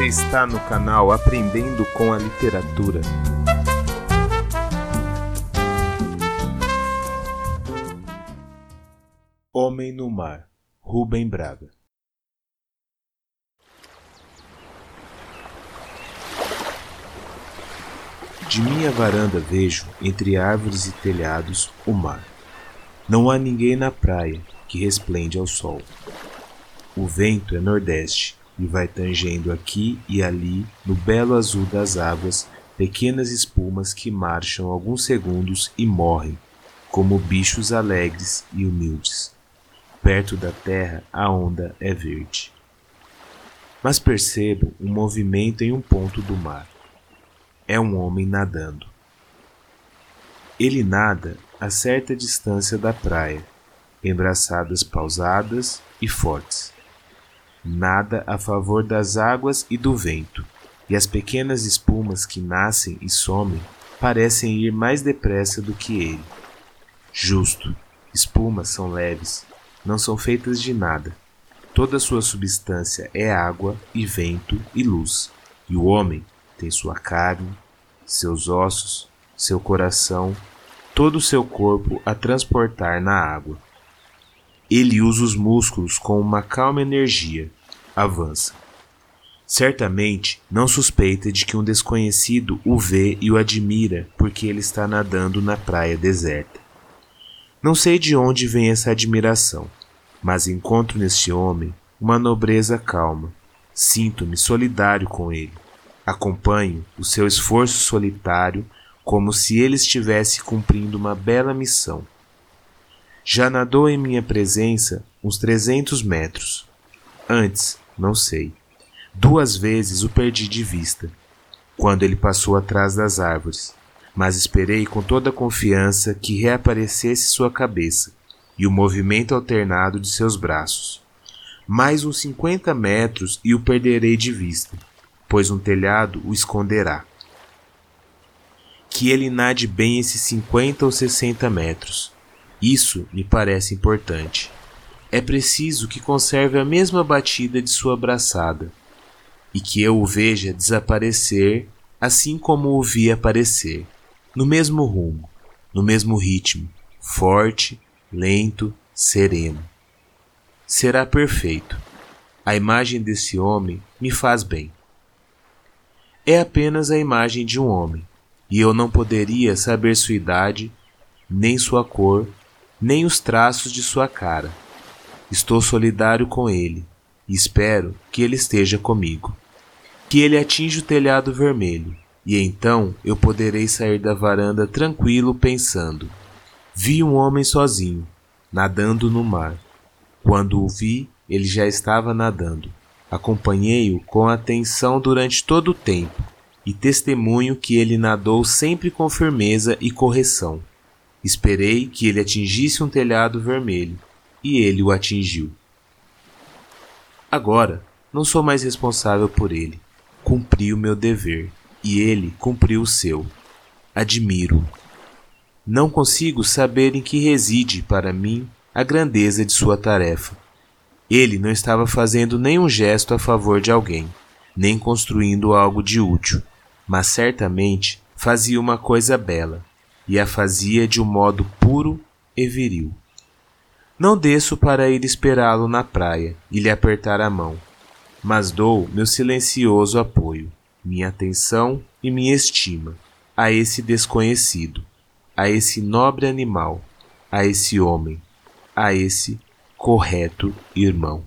Você está no canal Aprendendo com a Literatura. Homem no Mar, Rubem Braga. De minha varanda vejo, entre árvores e telhados, o mar. Não há ninguém na praia que resplende ao sol. O vento é nordeste e vai tangendo aqui e ali, no belo azul das águas, pequenas espumas que marcham alguns segundos e morrem, como bichos alegres e humildes. Perto da terra a onda é verde. Mas percebo um movimento em um ponto do mar. É um homem nadando. Ele nada a certa distância da praia, em braçadas pausadas e fortes nada a favor das águas e do vento, e as pequenas espumas que nascem e somem parecem ir mais depressa do que ele. Justo, espumas são leves, não são feitas de nada. Toda sua substância é água e vento e luz, e o homem tem sua carne, seus ossos, seu coração, todo o seu corpo a transportar na água. Ele usa os músculos com uma calma energia. Avança. Certamente não suspeita de que um desconhecido o vê e o admira porque ele está nadando na praia deserta. Não sei de onde vem essa admiração, mas encontro neste homem uma nobreza calma. Sinto-me solidário com ele. Acompanho o seu esforço solitário como se ele estivesse cumprindo uma bela missão. Já nadou em minha presença uns trezentos metros. Antes, não sei. Duas vezes o perdi de vista, quando ele passou atrás das árvores, mas esperei com toda a confiança que reaparecesse sua cabeça e o movimento alternado de seus braços. Mais uns cinquenta metros e o perderei de vista, pois um telhado o esconderá. Que ele nade bem esses cinquenta ou sessenta metros, isso me parece importante. É preciso que conserve a mesma batida de sua braçada, e que eu o veja desaparecer assim como o vi aparecer, no mesmo rumo, no mesmo ritmo, forte, lento, sereno. Será perfeito. A imagem desse homem me faz bem. É apenas a imagem de um homem, e eu não poderia saber sua idade, nem sua cor, nem os traços de sua cara. Estou solidário com ele e espero que ele esteja comigo. Que ele atinja o telhado vermelho, e então eu poderei sair da varanda tranquilo pensando: vi um homem sozinho, nadando no mar. Quando o vi, ele já estava nadando. Acompanhei-o com atenção durante todo o tempo e testemunho que ele nadou sempre com firmeza e correção. Esperei que ele atingisse um telhado vermelho, e ele o atingiu. Agora, não sou mais responsável por ele. Cumpri o meu dever, e ele cumpriu o seu. Admiro. Não consigo saber em que reside, para mim, a grandeza de sua tarefa. Ele não estava fazendo nenhum gesto a favor de alguém, nem construindo algo de útil, mas certamente fazia uma coisa bela, e a fazia de um modo puro e viril. Não desço para ir esperá-lo na praia e lhe apertar a mão, mas dou meu silencioso apoio, minha atenção e minha estima a esse desconhecido, a esse nobre animal, a esse homem, a esse correto irmão.